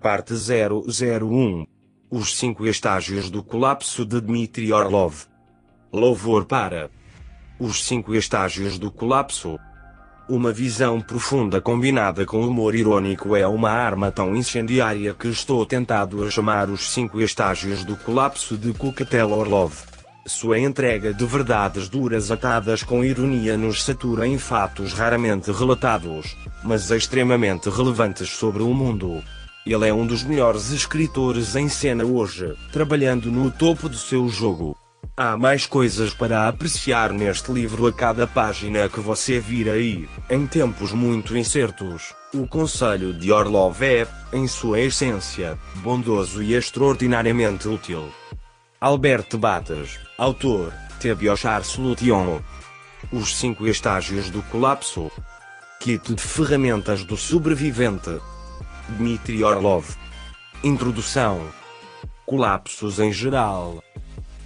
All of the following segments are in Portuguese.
Parte 001 Os cinco estágios do colapso de Dmitry Orlov. Louvor para os cinco estágios do colapso. Uma visão profunda combinada com humor irônico é uma arma tão incendiária que estou tentado a chamar os cinco estágios do colapso de Kukatel Orlov. Sua entrega de verdades duras atadas com ironia nos satura em fatos raramente relatados, mas extremamente relevantes sobre o mundo. Ele é um dos melhores escritores em cena hoje, trabalhando no topo do seu jogo. Há mais coisas para apreciar neste livro a cada página que você vir aí. Em tempos muito incertos, o conselho de Orlov é, em sua essência, bondoso e extraordinariamente útil. Albert Batas, autor, Tebiochar Solution. Os cinco estágios do colapso. Kit de ferramentas do sobrevivente. Dmitry Orlov. Introdução. Colapsos em geral.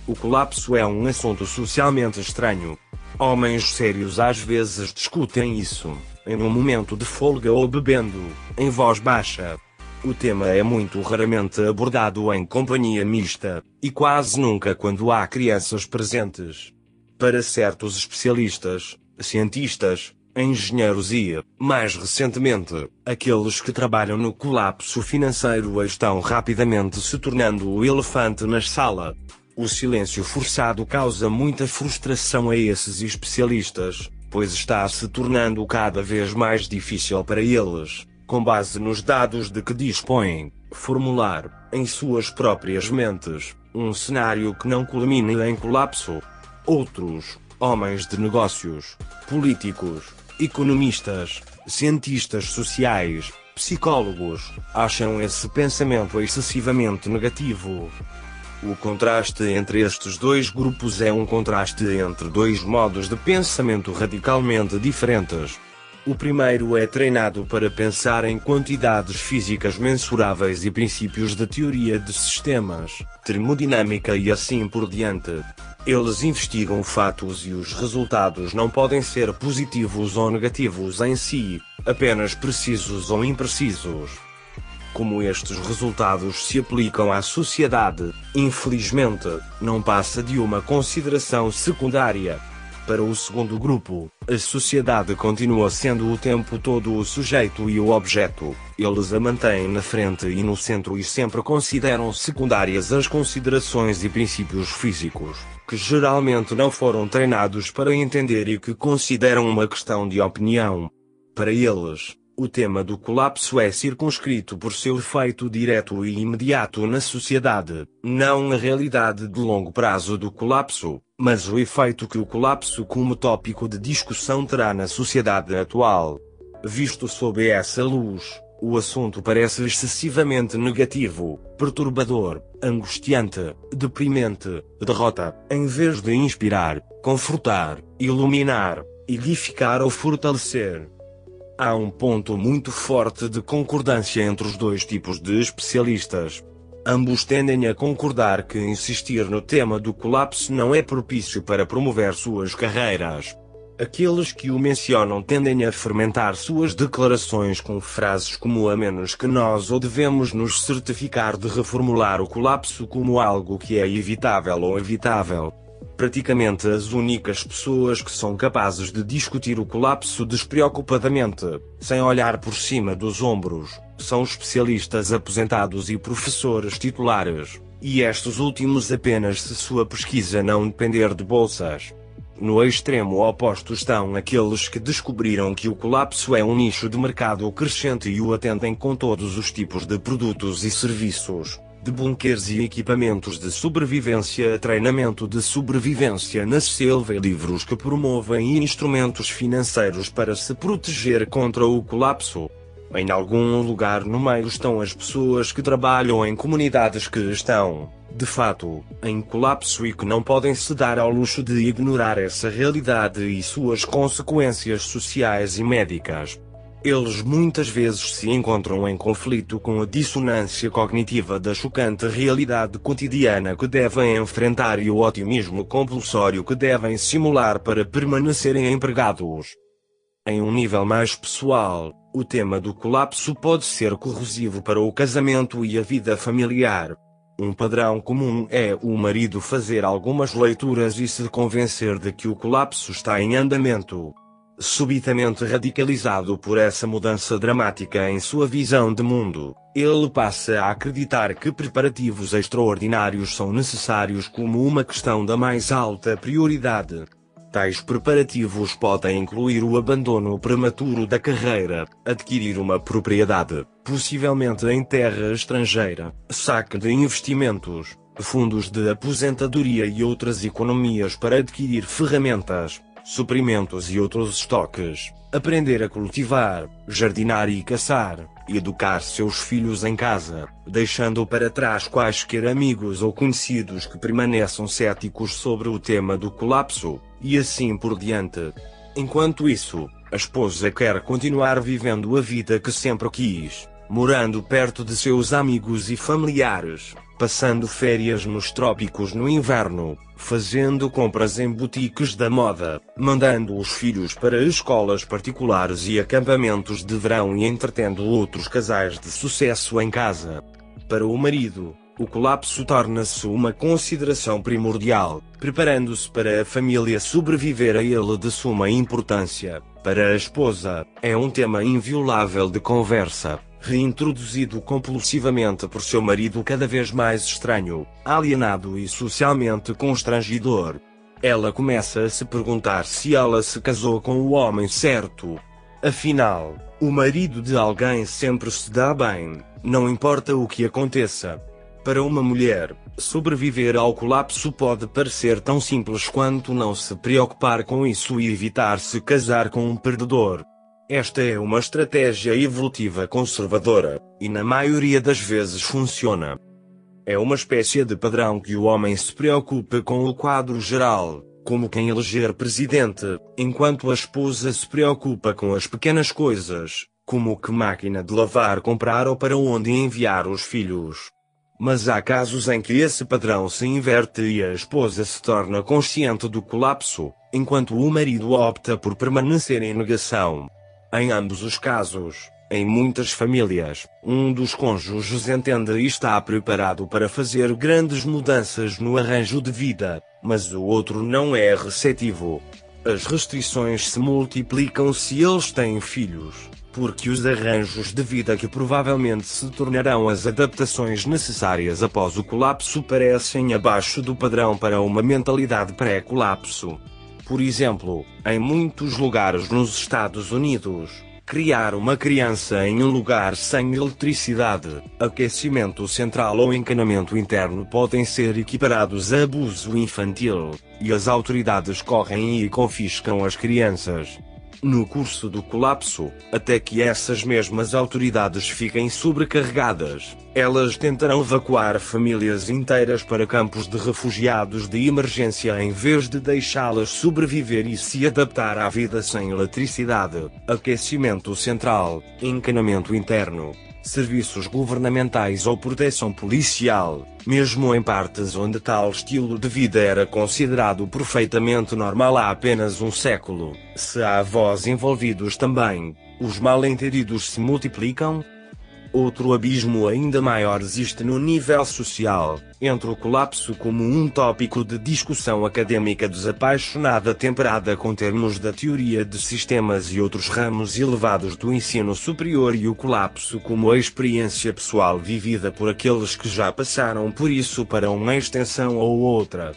O colapso é um assunto socialmente estranho. Homens sérios às vezes discutem isso, em um momento de folga ou bebendo, em voz baixa. O tema é muito raramente abordado em companhia mista, e quase nunca quando há crianças presentes. Para certos especialistas, cientistas, engenheiros e, mais recentemente, aqueles que trabalham no colapso financeiro estão rapidamente se tornando o elefante na sala. O silêncio forçado causa muita frustração a esses especialistas, pois está se tornando cada vez mais difícil para eles, com base nos dados de que dispõem, formular, em suas próprias mentes, um cenário que não culmine em colapso. Outros, homens de negócios, políticos, economistas, cientistas sociais, psicólogos, acham esse pensamento excessivamente negativo. O contraste entre estes dois grupos é um contraste entre dois modos de pensamento radicalmente diferentes. O primeiro é treinado para pensar em quantidades físicas mensuráveis e princípios de teoria de sistemas, termodinâmica e assim por diante. Eles investigam fatos e os resultados não podem ser positivos ou negativos em si, apenas precisos ou imprecisos. Como estes resultados se aplicam à sociedade, infelizmente, não passa de uma consideração secundária. Para o segundo grupo, a sociedade continua sendo o tempo todo o sujeito e o objeto. Eles a mantêm na frente e no centro e sempre consideram secundárias as considerações e princípios físicos, que geralmente não foram treinados para entender e que consideram uma questão de opinião. Para eles, o tema do colapso é circunscrito por seu efeito direto e imediato na sociedade, não a realidade de longo prazo do colapso, mas o efeito que o colapso como tópico de discussão terá na sociedade atual. Visto sob essa luz, o assunto parece excessivamente negativo, perturbador, angustiante, deprimente, derrota, em vez de inspirar, confortar, iluminar, edificar ou fortalecer. Há um ponto muito forte de concordância entre os dois tipos de especialistas. Ambos tendem a concordar que insistir no tema do colapso não é propício para promover suas carreiras. Aqueles que o mencionam tendem a fermentar suas declarações com frases como a menos que nós ou devemos nos certificar de reformular o colapso como algo que é evitável ou evitável. Praticamente as únicas pessoas que são capazes de discutir o colapso despreocupadamente, sem olhar por cima dos ombros, são especialistas aposentados e professores titulares, e estes últimos apenas se sua pesquisa não depender de bolsas. No extremo oposto estão aqueles que descobriram que o colapso é um nicho de mercado crescente e o atendem com todos os tipos de produtos e serviços de bunkers e equipamentos de sobrevivência a treinamento de sobrevivência na selva e livros que promovem instrumentos financeiros para se proteger contra o colapso. Em algum lugar no meio estão as pessoas que trabalham em comunidades que estão, de fato, em colapso e que não podem se dar ao luxo de ignorar essa realidade e suas consequências sociais e médicas. Eles muitas vezes se encontram em conflito com a dissonância cognitiva da chocante realidade cotidiana que devem enfrentar e o otimismo compulsório que devem simular para permanecerem empregados. Em um nível mais pessoal, o tema do colapso pode ser corrosivo para o casamento e a vida familiar. Um padrão comum é o marido fazer algumas leituras e se convencer de que o colapso está em andamento. Subitamente radicalizado por essa mudança dramática em sua visão de mundo, ele passa a acreditar que preparativos extraordinários são necessários como uma questão da mais alta prioridade. Tais preparativos podem incluir o abandono prematuro da carreira, adquirir uma propriedade, possivelmente em terra estrangeira, saque de investimentos, fundos de aposentadoria e outras economias para adquirir ferramentas, suprimentos e outros estoques, aprender a cultivar, jardinar e caçar, educar seus filhos em casa, deixando para trás quaisquer amigos ou conhecidos que permaneçam céticos sobre o tema do colapso, e assim por diante. Enquanto isso, a esposa quer continuar vivendo a vida que sempre quis, morando perto de seus amigos e familiares, passando férias nos trópicos no inverno, fazendo compras em boutiques da moda, mandando os filhos para escolas particulares e acampamentos de verão e entretendo outros casais de sucesso em casa. Para o marido, o colapso torna-se uma consideração primordial, preparando-se para a família sobreviver a ele de suma importância. Para a esposa, é um tema inviolável de conversa, reintroduzido compulsivamente por seu marido cada vez mais estranho, alienado e socialmente constrangedor. Ela começa a se perguntar se ela se casou com o homem certo. Afinal, o marido de alguém sempre se dá bem, não importa o que aconteça. Para uma mulher, sobreviver ao colapso pode parecer tão simples quanto não se preocupar com isso e evitar se casar com um perdedor. Esta é uma estratégia evolutiva conservadora, e na maioria das vezes funciona. É uma espécie de padrão que o homem se preocupa com o quadro geral, como quem eleger presidente, enquanto a esposa se preocupa com as pequenas coisas, como que máquina de lavar comprar ou para onde enviar os filhos. Mas há casos em que esse padrão se inverte e a esposa se torna consciente do colapso, enquanto o marido opta por permanecer em negação. Em ambos os casos, em muitas famílias, um dos cônjuges entende e está preparado para fazer grandes mudanças no arranjo de vida, mas o outro não é receptivo. As restrições se multiplicam se eles têm filhos, porque os arranjos de vida que provavelmente se tornarão as adaptações necessárias após o colapso parecem abaixo do padrão para uma mentalidade pré-colapso. Por exemplo, em muitos lugares nos Estados Unidos, criar uma criança em um lugar sem eletricidade, aquecimento central ou encanamento interno podem ser equiparados a abuso infantil, e as autoridades correm e confiscam as crianças no curso do colapso, até que essas mesmas autoridades fiquem sobrecarregadas. Elas tentarão evacuar famílias inteiras para campos de refugiados de emergência em vez de deixá-las sobreviver e se adaptar à vida sem eletricidade, aquecimento central, encanamento interno, serviços governamentais ou proteção policial, mesmo em partes onde tal estilo de vida era considerado perfeitamente normal há apenas um século. Se há avós envolvidos também, os mal-entendidos se multiplicam, Outro abismo ainda maior existe no nível social, entre o colapso como um tópico de discussão acadêmica desapaixonada temperada com termos da teoria de sistemas e outros ramos elevados do ensino superior e o colapso como a experiência pessoal vivida por aqueles que já passaram por isso para uma extensão ou outra.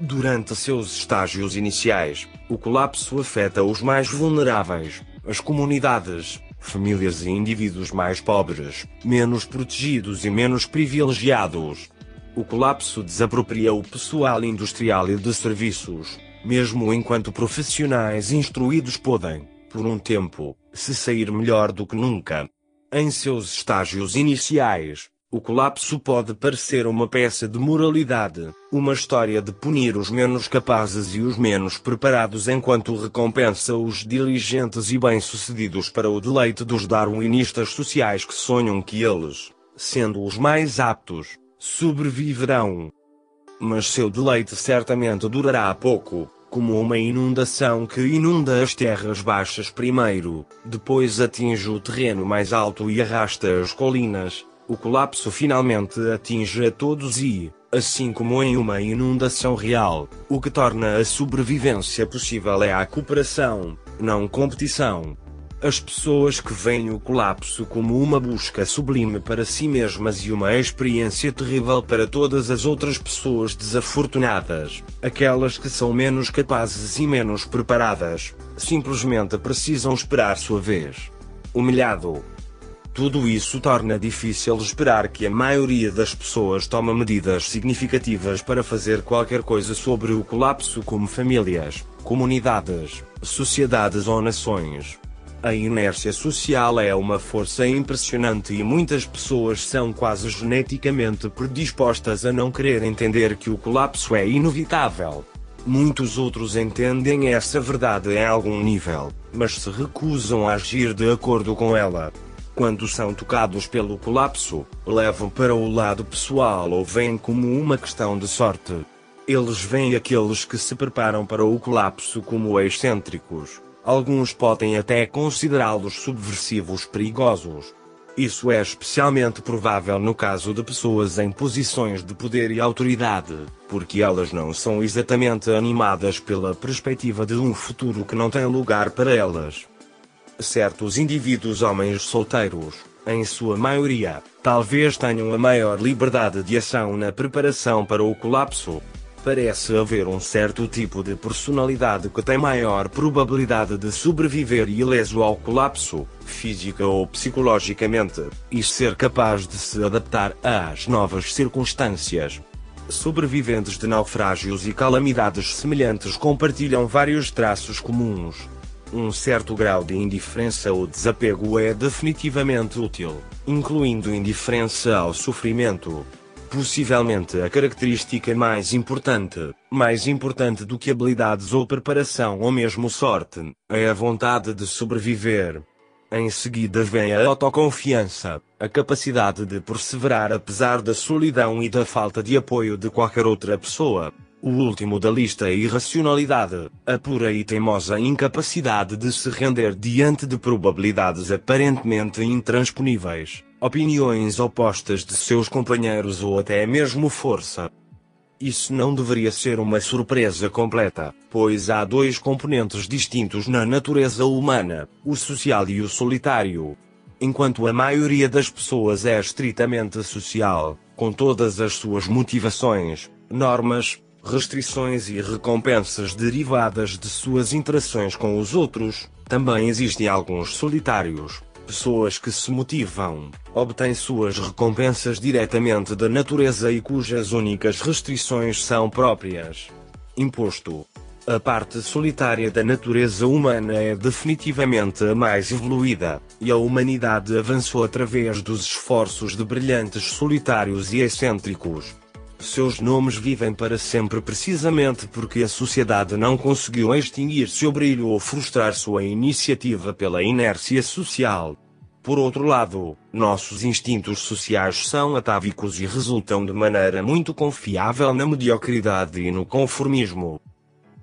Durante seus estágios iniciais, o colapso afeta os mais vulneráveis, as comunidades, famílias e indivíduos mais pobres, menos protegidos e menos privilegiados. O colapso desapropria o pessoal industrial e de serviços, mesmo enquanto profissionais instruídos podem, por um tempo, se sair melhor do que nunca. Em seus estágios iniciais, o colapso pode parecer uma peça de moralidade, uma história de punir os menos capazes e os menos preparados enquanto recompensa os diligentes e bem-sucedidos para o deleite dos darwinistas sociais que sonham que eles, sendo os mais aptos, sobreviverão. Mas seu deleite certamente durará pouco, como uma inundação que inunda as terras baixas primeiro, depois atinge o terreno mais alto e arrasta as colinas, o colapso finalmente atinge a todos e, assim como em uma inundação real, o que torna a sobrevivência possível é a cooperação, não competição. As pessoas que veem o colapso como uma busca sublime para si mesmas e uma experiência terrível para todas as outras pessoas desafortunadas, aquelas que são menos capazes e menos preparadas, simplesmente precisam esperar sua vez. Humilhado. Tudo isso torna difícil esperar que a maioria das pessoas tome medidas significativas para fazer qualquer coisa sobre o colapso como famílias, comunidades, sociedades ou nações. A inércia social é uma força impressionante e muitas pessoas são quase geneticamente predispostas a não querer entender que o colapso é inevitável. Muitos outros entendem essa verdade em algum nível, mas se recusam a agir de acordo com ela. Quando são tocados pelo colapso, levam para o lado pessoal ou veem como uma questão de sorte. Eles veem aqueles que se preparam para o colapso como excêntricos Alguns podem até considerá-los subversivos perigosos. Isso é especialmente provável no caso de pessoas em posições de poder e autoridade, porque elas não são exatamente animadas pela perspectiva de um futuro que não tem lugar para elas. Certos indivíduos homens solteiros, em sua maioria, talvez tenham a maior liberdade de ação na preparação para o colapso, Parece haver um certo tipo de personalidade que tem maior probabilidade de sobreviver ileso ao colapso, física ou psicologicamente, e ser capaz de se adaptar às novas circunstâncias. Sobreviventes de naufrágios e calamidades semelhantes compartilham vários traços comuns. Um certo grau de indiferença ou desapego é definitivamente útil, incluindo indiferença ao sofrimento, Possivelmente a característica mais importante, mais importante do que habilidades ou preparação ou mesmo sorte, é a vontade de sobreviver. Em seguida vem a autoconfiança, a capacidade de perseverar apesar da solidão e da falta de apoio de qualquer outra pessoa. O último da lista é irracionalidade, a pura e teimosa incapacidade de se render diante de probabilidades aparentemente intransponíveis opiniões opostas de seus companheiros ou até mesmo força. Isso não deveria ser uma surpresa completa, pois há dois componentes distintos na natureza humana, o social e o solitário. Enquanto a maioria das pessoas é estritamente social, com todas as suas motivações, normas, restrições e recompensas derivadas de suas interações com os outros, também existem alguns solitários, pessoas que se motivam, obtêm suas recompensas diretamente da natureza e cujas únicas restrições são próprias. Imposto. A parte solitária da natureza humana é definitivamente a mais evoluída, e a humanidade avançou através dos esforços de brilhantes solitários e excêntricos. Seus nomes vivem para sempre precisamente porque a sociedade não conseguiu extinguir seu brilho ou frustrar sua iniciativa pela inércia social. Por outro lado, nossos instintos sociais são atávicos e resultam de maneira muito confiável na mediocridade e no conformismo.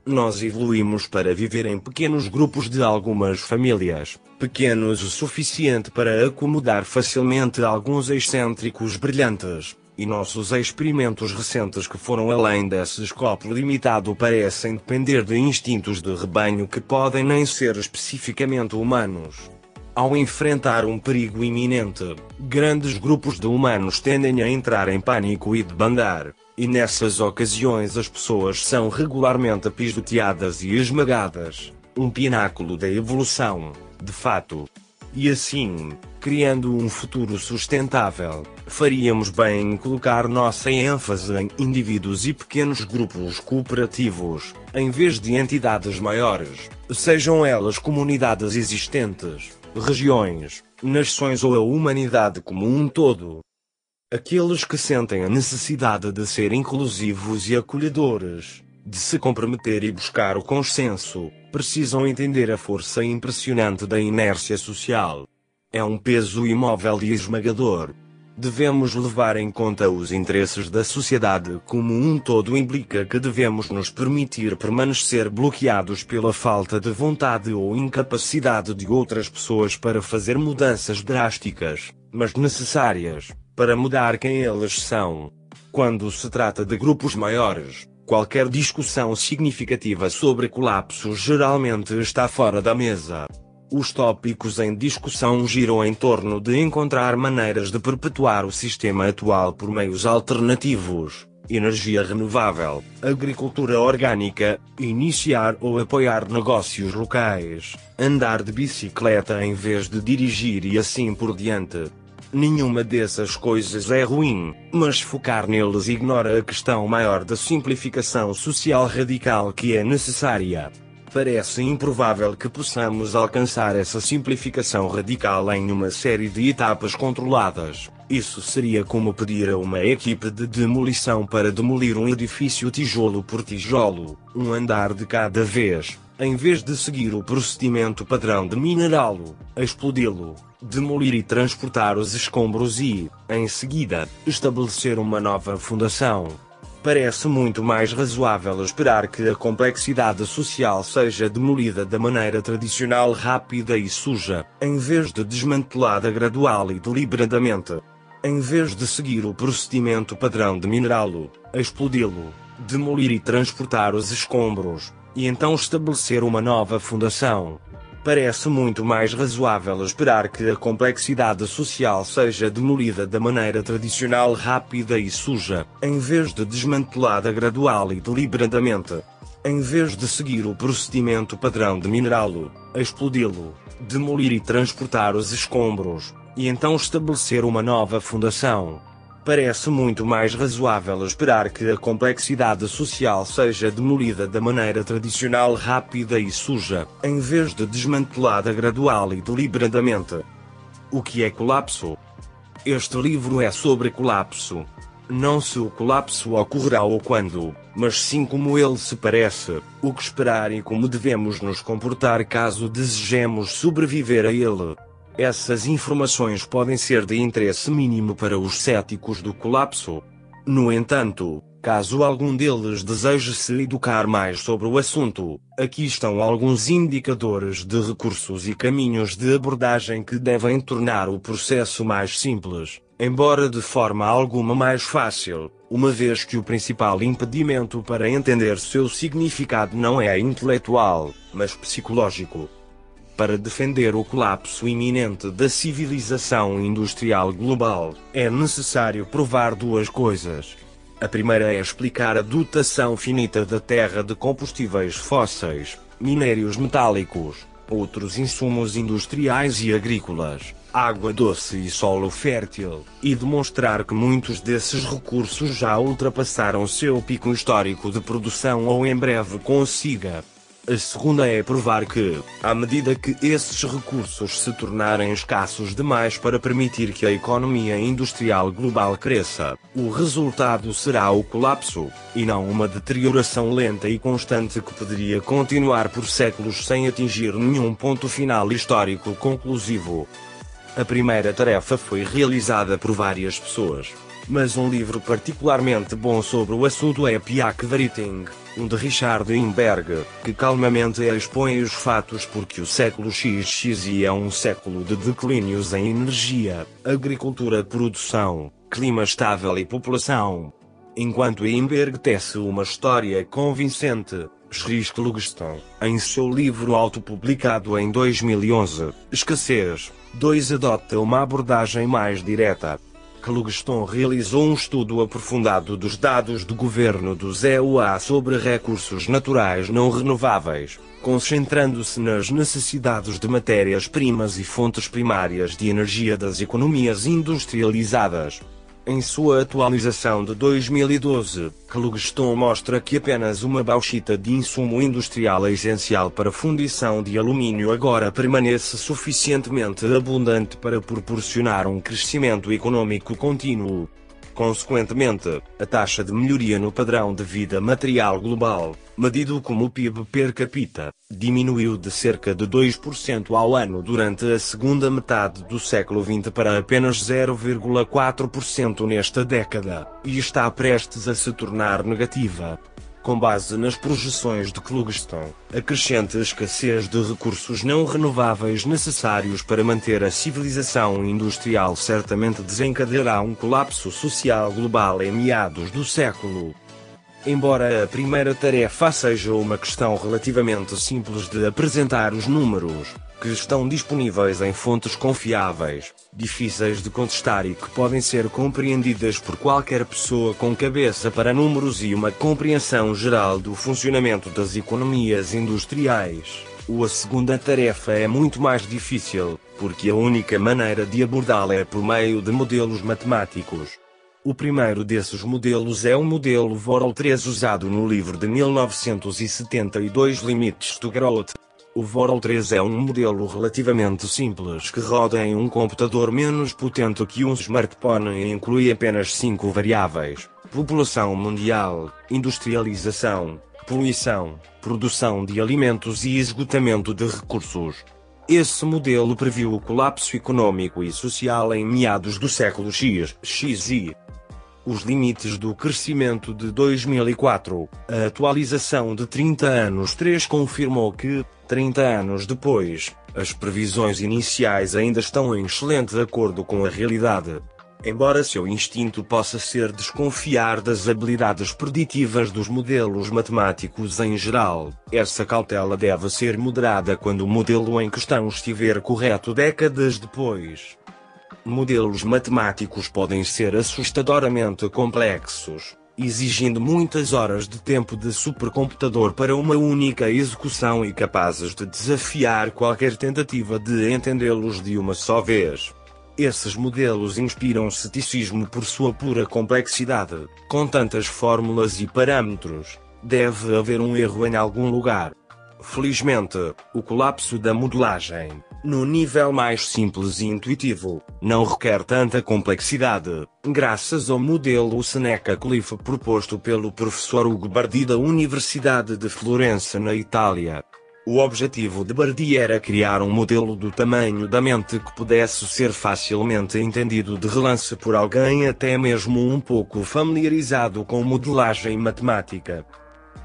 Nós evoluímos para viver em pequenos grupos de algumas famílias, pequenos o suficiente para acomodar facilmente alguns excêntricos brilhantes, e nossos experimentos recentes que foram além desse escopo limitado parecem depender de instintos de rebanho que podem nem ser especificamente humanos. Ao enfrentar um perigo iminente, grandes grupos de humanos tendem a entrar em pânico e debandar, e nessas ocasiões as pessoas são regularmente pisoteadas e esmagadas um pináculo da evolução, de fato. E assim, criando um futuro sustentável, faríamos bem em colocar nossa ênfase em indivíduos e pequenos grupos cooperativos, em vez de entidades maiores, sejam elas comunidades existentes, regiões, nações ou a humanidade como um todo. Aqueles que sentem a necessidade de ser inclusivos e acolhedores, de se comprometer e buscar o consenso, precisam entender a força impressionante da inércia social. É um peso imóvel e esmagador. devemos levar em conta os interesses da sociedade como um todo implica que devemos nos permitir permanecer bloqueados pela falta de vontade ou incapacidade de outras pessoas para fazer mudanças drásticas, mas necessárias, para mudar quem eles são. Quando se trata de grupos maiores, qualquer discussão significativa sobre colapso geralmente está fora da mesa. Os tópicos em discussão giram em torno de encontrar maneiras de perpetuar o sistema atual por meios alternativos, energia renovável, agricultura orgânica, iniciar ou apoiar negócios locais, andar de bicicleta em vez de dirigir e assim por diante. Nenhuma dessas coisas é ruim, mas focar neles ignora a questão maior da simplificação social radical que é necessária. Parece improvável que possamos alcançar essa simplificação radical em uma série de etapas controladas. Isso seria como pedir a uma equipe de demolição para demolir um edifício tijolo por tijolo, um andar de cada vez, em vez de seguir o procedimento padrão de minerá-lo, explodi-lo, demolir e transportar os escombros e, em seguida, estabelecer uma nova fundação parece muito mais razoável esperar que a complexidade social seja demolida da maneira tradicional rápida e suja, em vez de desmantelada gradual e deliberadamente. Em vez de seguir o procedimento padrão de minerá-lo, explodi-lo, demolir e transportar os escombros, e então estabelecer uma nova fundação, parece muito mais razoável esperar que a complexidade social seja demolida da maneira tradicional rápida e suja, em vez de desmantelada gradual e deliberadamente. Em vez de seguir o procedimento padrão de minerá-lo, explodi-lo, demolir e transportar os escombros, e então estabelecer uma nova fundação, parece muito mais razoável esperar que a complexidade social seja demolida da maneira tradicional rápida e suja, em vez de desmantelada gradual e deliberadamente. O que é colapso? Este livro é sobre colapso. Não se o colapso ocorrerá ou quando, mas sim como ele se parece, o que esperar e como devemos nos comportar caso desejemos sobreviver a ele. Essas informações podem ser de interesse mínimo para os céticos do colapso. No entanto, caso algum deles deseje se educar mais sobre o assunto, aqui estão alguns indicadores de recursos e caminhos de abordagem que devem tornar o processo mais simples, embora de forma alguma mais fácil, uma vez que o principal impedimento para entender seu significado não é intelectual, mas psicológico para defender o colapso iminente da civilização industrial global, é necessário provar duas coisas. A primeira é explicar a dotação finita da Terra de combustíveis fósseis, minérios metálicos, outros insumos industriais e agrícolas, água doce e solo fértil, e demonstrar que muitos desses recursos já ultrapassaram seu pico histórico de produção ou em breve consiga a segunda é provar que, à medida que esses recursos se tornarem escassos demais para permitir que a economia industrial global cresça, o resultado será o colapso, e não uma deterioração lenta e constante que poderia continuar por séculos sem atingir nenhum ponto final histórico conclusivo. A primeira tarefa foi realizada por várias pessoas, mas um livro particularmente bom sobre o assunto é Piak Veriting um de Richard Imberg, que calmamente expõe os fatos porque o século XXI é um século de declínios em energia, agricultura, produção, clima estável e população. Enquanto Imberg tece uma história convincente, Schrisk Lugston, em seu livro autopublicado em 2011, Escassez, 2 adota uma abordagem mais direta, Clugston realizou um estudo aprofundado dos dados do governo do ZEUA sobre recursos naturais não renováveis, concentrando-se nas necessidades de matérias-primas e fontes primárias de energia das economias industrializadas. Em sua atualização de 2012, Klugston mostra que apenas uma bauxita de insumo industrial essencial para fundição de alumínio agora permanece suficientemente abundante para proporcionar um crescimento econômico contínuo. Consequentemente, a taxa de melhoria no padrão de vida material global, medido como PIB per capita, diminuiu de cerca de 2% ao ano durante a segunda metade do século XX para apenas 0,4% nesta década, e está prestes a se tornar negativa com base nas projeções de Klugeston, a crescente escassez de recursos não renováveis necessários para manter a civilização industrial certamente desencadeará um colapso social global em meados do século. Embora a primeira tarefa seja uma questão relativamente simples de apresentar os números, que estão disponíveis em fontes confiáveis, difíceis de contestar e que podem ser compreendidas por qualquer pessoa com cabeça para números e uma compreensão geral do funcionamento das economias industriais. A segunda tarefa é muito mais difícil, porque a única maneira de abordá-la é por meio de modelos matemáticos. O primeiro desses modelos é o modelo Worrell 3 usado no livro de 1972 Limites to Growth. O Vorol 3 é um modelo relativamente simples que roda em um computador menos potente que um smartphone e inclui apenas cinco variáveis: população mundial, industrialização, poluição, produção de alimentos e esgotamento de recursos. Esse modelo previu o colapso econômico e social em meados do século X, XY os limites do crescimento de 2004. A atualização de 30 anos 3 confirmou que, 30 anos depois, as previsões iniciais ainda estão em excelente acordo com a realidade. Embora seu instinto possa ser desconfiar das habilidades preditivas dos modelos matemáticos em geral, essa cautela deve ser moderada quando o modelo em questão estiver correto décadas depois. Modelos matemáticos podem ser assustadoramente complexos, exigindo muitas horas de tempo de supercomputador para uma única execução e capazes de desafiar qualquer tentativa de entendê-los de uma só vez. Esses modelos inspiram ceticismo por sua pura complexidade, com tantas fórmulas e parâmetros. Deve haver um erro em algum lugar. Felizmente, o colapso da modelagem, no nível mais simples e intuitivo, não requer tanta complexidade, graças ao modelo Seneca Cliff proposto pelo professor Hugo Bardi da Universidade de Florença na Itália. O objetivo de Bardi era criar um modelo do tamanho da mente que pudesse ser facilmente entendido de relance por alguém até mesmo um pouco familiarizado com modelagem matemática.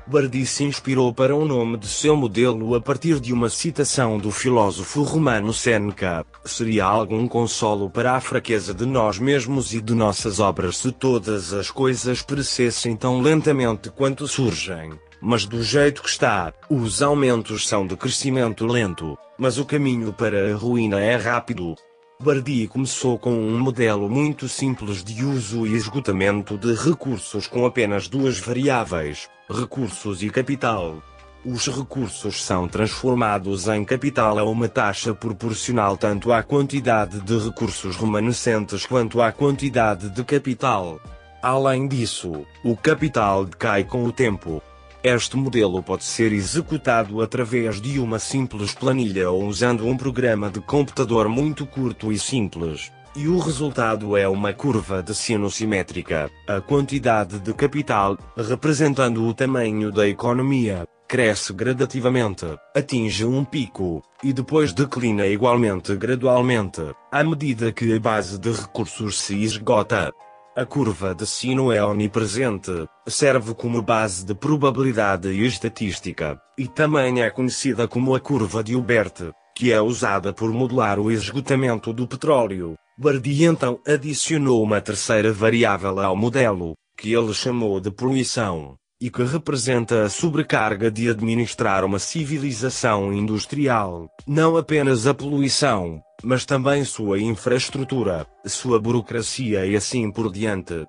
Bardi se inspirou para o nome de seu modelo a partir de uma citação do filósofo romano Seneca: Seria algum consolo para a fraqueza de nós mesmos e de nossas obras se todas as coisas perecessem tão lentamente quanto surgem. Mas do jeito que está, os aumentos são de crescimento lento, mas o caminho para a ruína é rápido. Bardi começou com um modelo muito simples de uso e esgotamento de recursos com apenas duas variáveis, recursos e capital. Os recursos são transformados em capital a uma taxa proporcional tanto à quantidade de recursos remanescentes quanto à quantidade de capital. Além disso, o capital decai com o tempo, este modelo pode ser executado através de uma simples planilha ou usando um programa de computador muito curto e simples. E o resultado é uma curva de sino simétrica. A quantidade de capital, representando o tamanho da economia, cresce gradativamente, atinge um pico, e depois declina igualmente gradualmente, à medida que a base de recursos se esgota. A curva de sino é onipresente, serve como base de probabilidade e estatística, e também é conhecida como a curva de Hilbert, que é usada por modelar o esgotamento do petróleo. Bardi então adicionou uma terceira variável ao modelo, que ele chamou de poluição, e que representa a sobrecarga de administrar uma civilização industrial, não apenas a poluição, mas também sua infraestrutura, sua burocracia e assim por diante.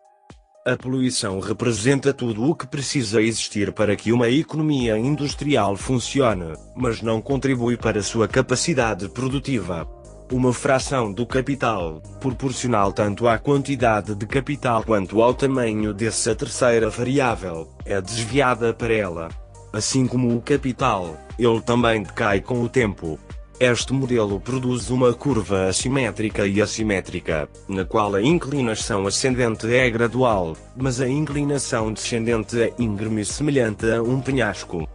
A poluição representa tudo o que precisa existir para que uma economia industrial funcione, mas não contribui para sua capacidade produtiva. Uma fração do capital, proporcional tanto à quantidade de capital quanto ao tamanho dessa terceira variável, é desviada para ela. Assim como o capital, ele também decai com o tempo. Este modelo produz uma curva assimétrica e assimétrica, na qual a inclinação ascendente é gradual, mas a inclinação descendente é íngreme semelhante a um penhasco.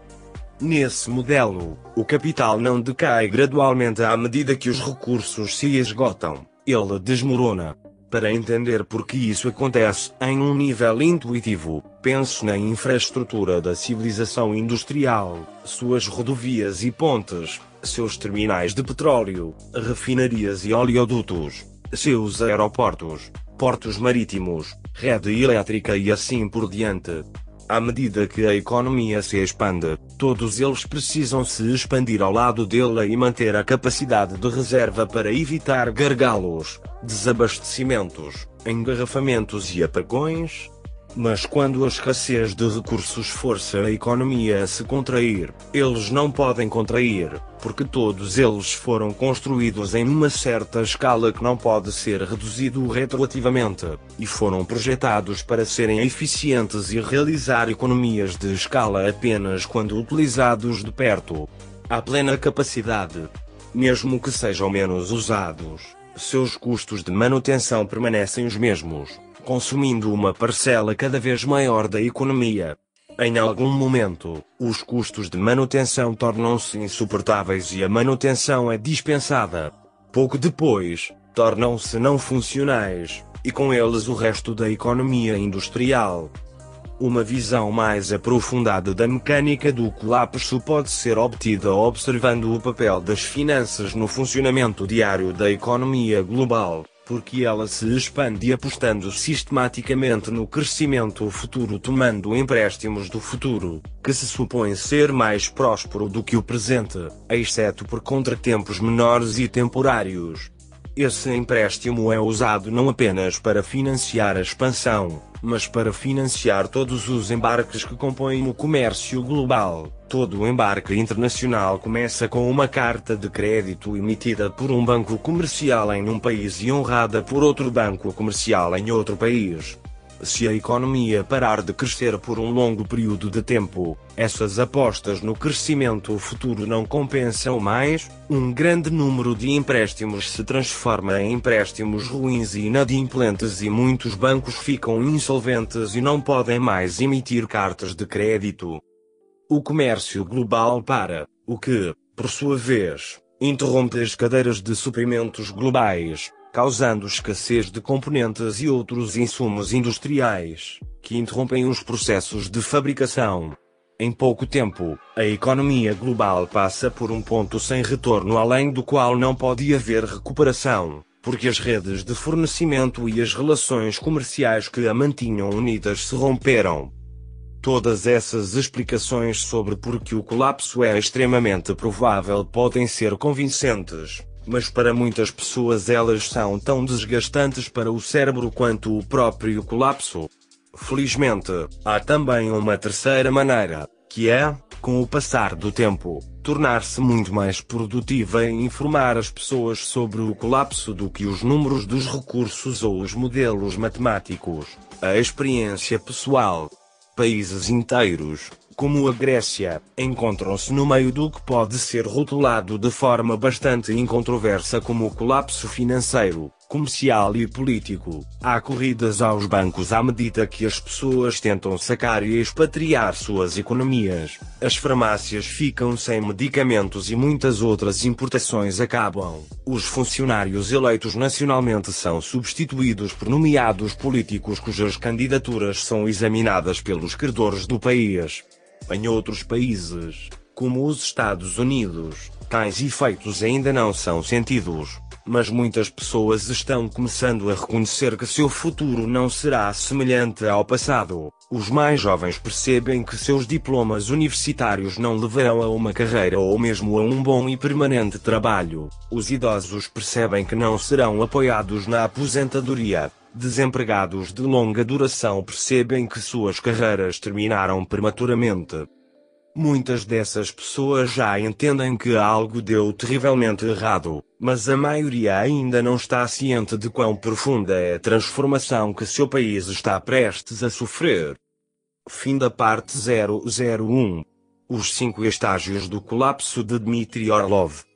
Nesse modelo, o capital não decai gradualmente à medida que os recursos se esgotam, ele desmorona. Para entender por que isso acontece em um nível intuitivo, pense na infraestrutura da civilização industrial, suas rodovias e pontes, seus terminais de petróleo, refinarias e oleodutos, seus aeroportos, portos marítimos, rede elétrica e assim por diante. À medida que a economia se expande, todos eles precisam se expandir ao lado dela e manter a capacidade de reserva para evitar gargalos, desabastecimentos, engarrafamentos e apagões, mas quando a escassez de recursos força a economia a se contrair, eles não podem contrair, porque todos eles foram construídos em uma certa escala que não pode ser reduzido retroativamente, e foram projetados para serem eficientes e realizar economias de escala apenas quando utilizados de perto. À plena capacidade. Mesmo que sejam menos usados, seus custos de manutenção permanecem os mesmos consumindo uma parcela cada vez maior da economia. Em algum momento, os custos de manutenção tornam-se insuportáveis e a manutenção é dispensada. Pouco depois, tornam-se não funcionais, e com eles o resto da economia industrial. Uma visão mais aprofundada da mecânica do colapso pode ser obtida observando o papel das finanças no funcionamento diário da economia global porque ela se expande apostando sistematicamente no crescimento futuro tomando empréstimos do futuro, que se supõe ser mais próspero do que o presente, exceto por contratempos menores e temporários. Esse empréstimo é usado não apenas para financiar a expansão, mas para financiar todos os embarques que compõem o comércio global. Todo embarque internacional começa com uma carta de crédito emitida por um banco comercial em um país e honrada por outro banco comercial em outro país. Se a economia parar de crescer por um longo período de tempo, essas apostas no crescimento futuro não compensam mais, um grande número de empréstimos se transforma em empréstimos ruins e inadimplentes e muitos bancos ficam insolventes e não podem mais emitir cartas de crédito. O comércio global para, o que, por sua vez, interrompe as cadeiras de suprimentos globais, causando escassez de componentes e outros insumos industriais, que interrompem os processos de fabricação. Em pouco tempo, a economia global passa por um ponto sem retorno além do qual não pode haver recuperação, porque as redes de fornecimento e as relações comerciais que a mantinham unidas se romperam. Todas essas explicações sobre por que o colapso é extremamente provável podem ser convincentes mas para muitas pessoas elas são tão desgastantes para o cérebro quanto o próprio colapso. Felizmente, há também uma terceira maneira, que é, com o passar do tempo, tornar-se muito mais produtiva em informar as pessoas sobre o colapso do que os números dos recursos ou os modelos matemáticos. A experiência pessoal. Países inteiros, como a Grécia, encontram-se no meio do que pode ser rotulado de forma bastante incontroversa como colapso financeiro, comercial e político. Há corridas aos bancos à medida que as pessoas tentam sacar e expatriar suas economias. As farmácias ficam sem medicamentos e muitas outras importações acabam. Os funcionários eleitos nacionalmente são substituídos por nomeados políticos cujas candidaturas são examinadas pelos credores do país. Em outros países, como os Estados Unidos, tais efeitos ainda não são sentidos, mas muitas pessoas estão começando a reconhecer que seu futuro não será semelhante ao passado. Os mais jovens percebem que seus diplomas universitários não levarão a uma carreira ou mesmo a um bom e permanente trabalho. Os idosos percebem que não serão apoiados na aposentadoria. Desempregados de longa duração percebem que suas carreiras terminaram prematuramente. Muitas dessas pessoas já entendem que algo deu terrivelmente errado, mas a maioria ainda não está ciente de quão profunda é a transformação que seu país está prestes a sofrer. Fim da parte 001 Os cinco estágios do colapso de Dmitry Orlov